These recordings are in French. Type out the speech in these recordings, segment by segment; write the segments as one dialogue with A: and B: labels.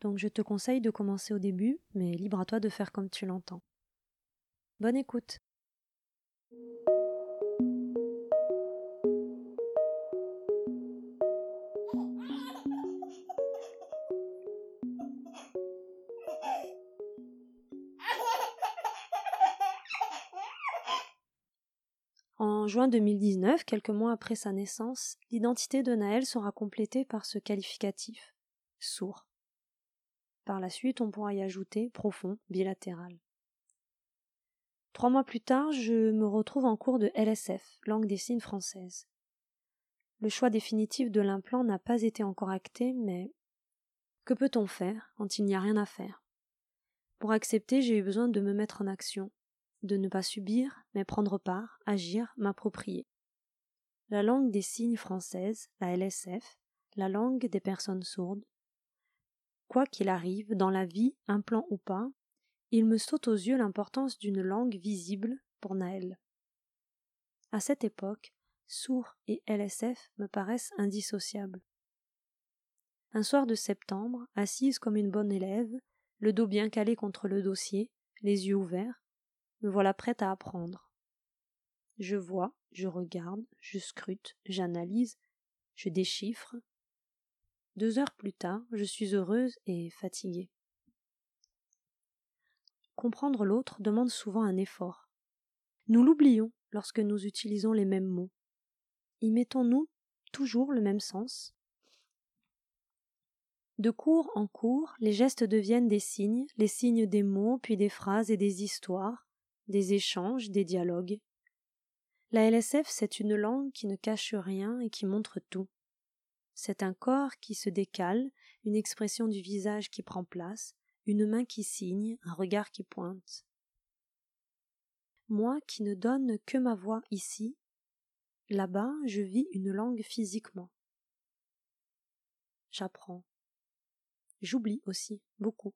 A: donc je te conseille de commencer au début, mais libre à toi de faire comme tu l'entends. Bonne écoute. En juin 2019, quelques mois après sa naissance, l'identité de Naël sera complétée par ce qualificatif sourd. Par la suite, on pourra y ajouter profond, bilatéral. Trois mois plus tard, je me retrouve en cours de LSF, langue des signes française. Le choix définitif de l'implant n'a pas été encore acté, mais que peut-on faire quand il n'y a rien à faire? Pour accepter, j'ai eu besoin de me mettre en action, de ne pas subir, mais prendre part, agir, m'approprier. La langue des signes française, la LSF, la langue des personnes sourdes. Quoi qu'il arrive, dans la vie, un plan ou pas, il me saute aux yeux l'importance d'une langue visible pour Naël. À cette époque, sourd et LSF me paraissent indissociables. Un soir de septembre, assise comme une bonne élève, le dos bien calé contre le dossier, les yeux ouverts, me voilà prête à apprendre. Je vois, je regarde, je scrute, j'analyse, je déchiffre. Deux heures plus tard, je suis heureuse et fatiguée. Comprendre l'autre demande souvent un effort. Nous l'oublions lorsque nous utilisons les mêmes mots. Y mettons-nous toujours le même sens? De cours en cours, les gestes deviennent des signes, les signes des mots, puis des phrases et des histoires, des échanges, des dialogues. La LSF, c'est une langue qui ne cache rien et qui montre tout. C'est un corps qui se décale, une expression du visage qui prend place, une main qui signe, un regard qui pointe. Moi qui ne donne que ma voix ici, là-bas je vis une langue physiquement. J'apprends. J'oublie aussi beaucoup.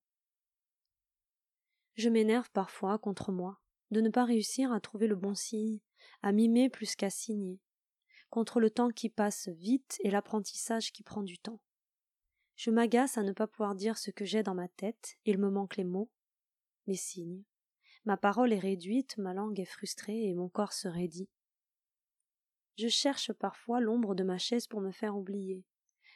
A: Je m'énerve parfois contre moi de ne pas réussir à trouver le bon signe, à mimer plus qu'à signer, contre le temps qui passe vite et l'apprentissage qui prend du temps. Je m'agace à ne pas pouvoir dire ce que j'ai dans ma tête, il me manque les mots, les signes. Ma parole est réduite, ma langue est frustrée et mon corps se raidit. Je cherche parfois l'ombre de ma chaise pour me faire oublier.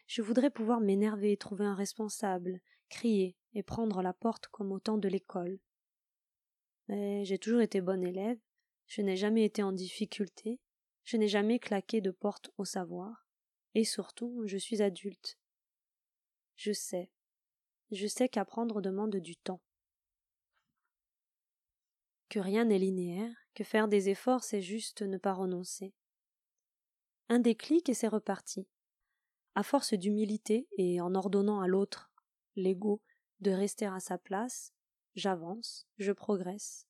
A: Je voudrais pouvoir m'énerver, trouver un responsable, crier et prendre la porte comme au temps de l'école, mais j'ai toujours été bonne élève, je n'ai jamais été en difficulté, je n'ai jamais claqué de porte au savoir, et surtout je suis adulte. Je sais, je sais qu'apprendre demande du temps. Que rien n'est linéaire, que faire des efforts c'est juste ne pas renoncer. Un déclic et c'est reparti. À force d'humilité et en ordonnant à l'autre, l'ego, de rester à sa place, j'avance, je progresse.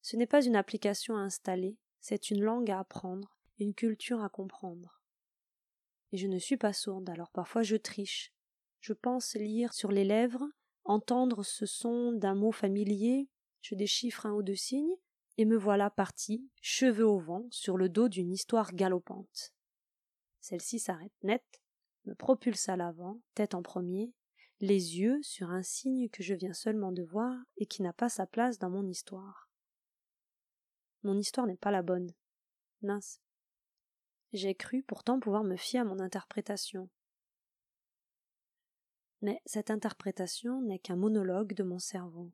A: Ce n'est pas une application à installer, c'est une langue à apprendre, une culture à comprendre. Et je ne suis pas sourde, alors parfois je triche. Je pense lire sur les lèvres, entendre ce son d'un mot familier, je déchiffre un ou deux signes, et me voilà parti, cheveux au vent, sur le dos d'une histoire galopante. Celle-ci s'arrête net, me propulse à l'avant, tête en premier, les yeux sur un signe que je viens seulement de voir et qui n'a pas sa place dans mon histoire. Mon histoire n'est pas la bonne. Mince. J'ai cru pourtant pouvoir me fier à mon interprétation. Mais cette interprétation n'est qu'un monologue de mon cerveau.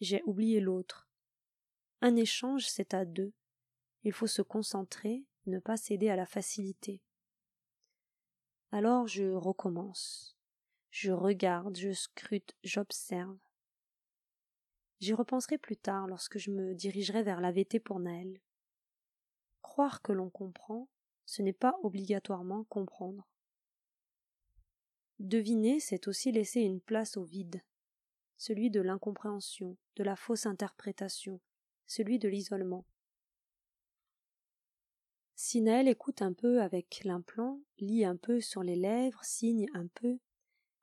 A: J'ai oublié l'autre. Un échange, c'est à deux. Il faut se concentrer, ne pas céder à la facilité. Alors je recommence. Je regarde, je scrute, j'observe. J'y repenserai plus tard lorsque je me dirigerai vers la VT pour Naël. Croire que l'on comprend, ce n'est pas obligatoirement comprendre. Deviner, c'est aussi laisser une place au vide. celui de l'incompréhension, de la fausse interprétation, celui de l'isolement. Si Naël écoute un peu avec l'implant, lit un peu sur les lèvres, signe un peu,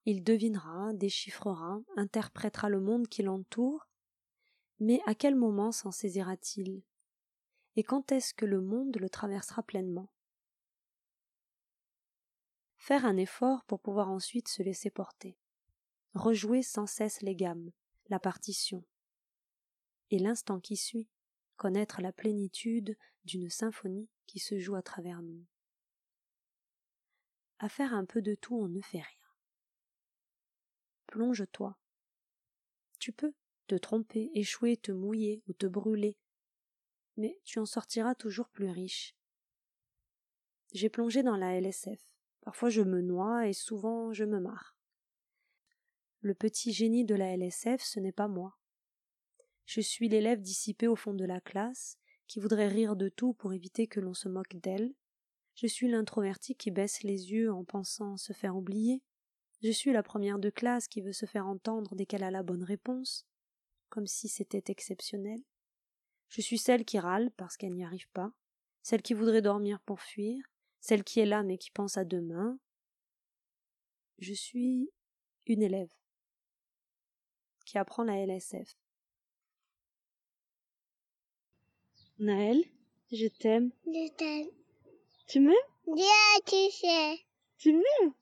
A: il devinera, déchiffrera, interprétera le monde qui l'entoure, mais à quel moment s'en saisira-t-il? Et quand est-ce que le monde le traversera pleinement? Faire un effort pour pouvoir ensuite se laisser porter. Rejouer sans cesse les gammes, la partition. Et l'instant qui suit, connaître la plénitude d'une symphonie qui se joue à travers nous. À faire un peu de tout, on ne fait rien plonge-toi. Tu peux te tromper, échouer, te mouiller ou te brûler, mais tu en sortiras toujours plus riche. J'ai plongé dans la LSF. Parfois je me noie et souvent je me marre. Le petit génie de la LSF, ce n'est pas moi. Je suis l'élève dissipé au fond de la classe, qui voudrait rire de tout pour éviter que l'on se moque d'elle. Je suis l'introverti qui baisse les yeux en pensant se faire oublier. Je suis la première de classe qui veut se faire entendre dès qu'elle a la bonne réponse, comme si c'était exceptionnel. Je suis celle qui râle parce qu'elle n'y arrive pas, celle qui voudrait dormir pour fuir, celle qui est là mais qui pense à demain. Je suis une élève qui apprend la LSF. Naël, je t'aime.
B: Je t'aime.
A: Tu m'aimes?
B: Bien, tu sais.
A: Tu m'aimes?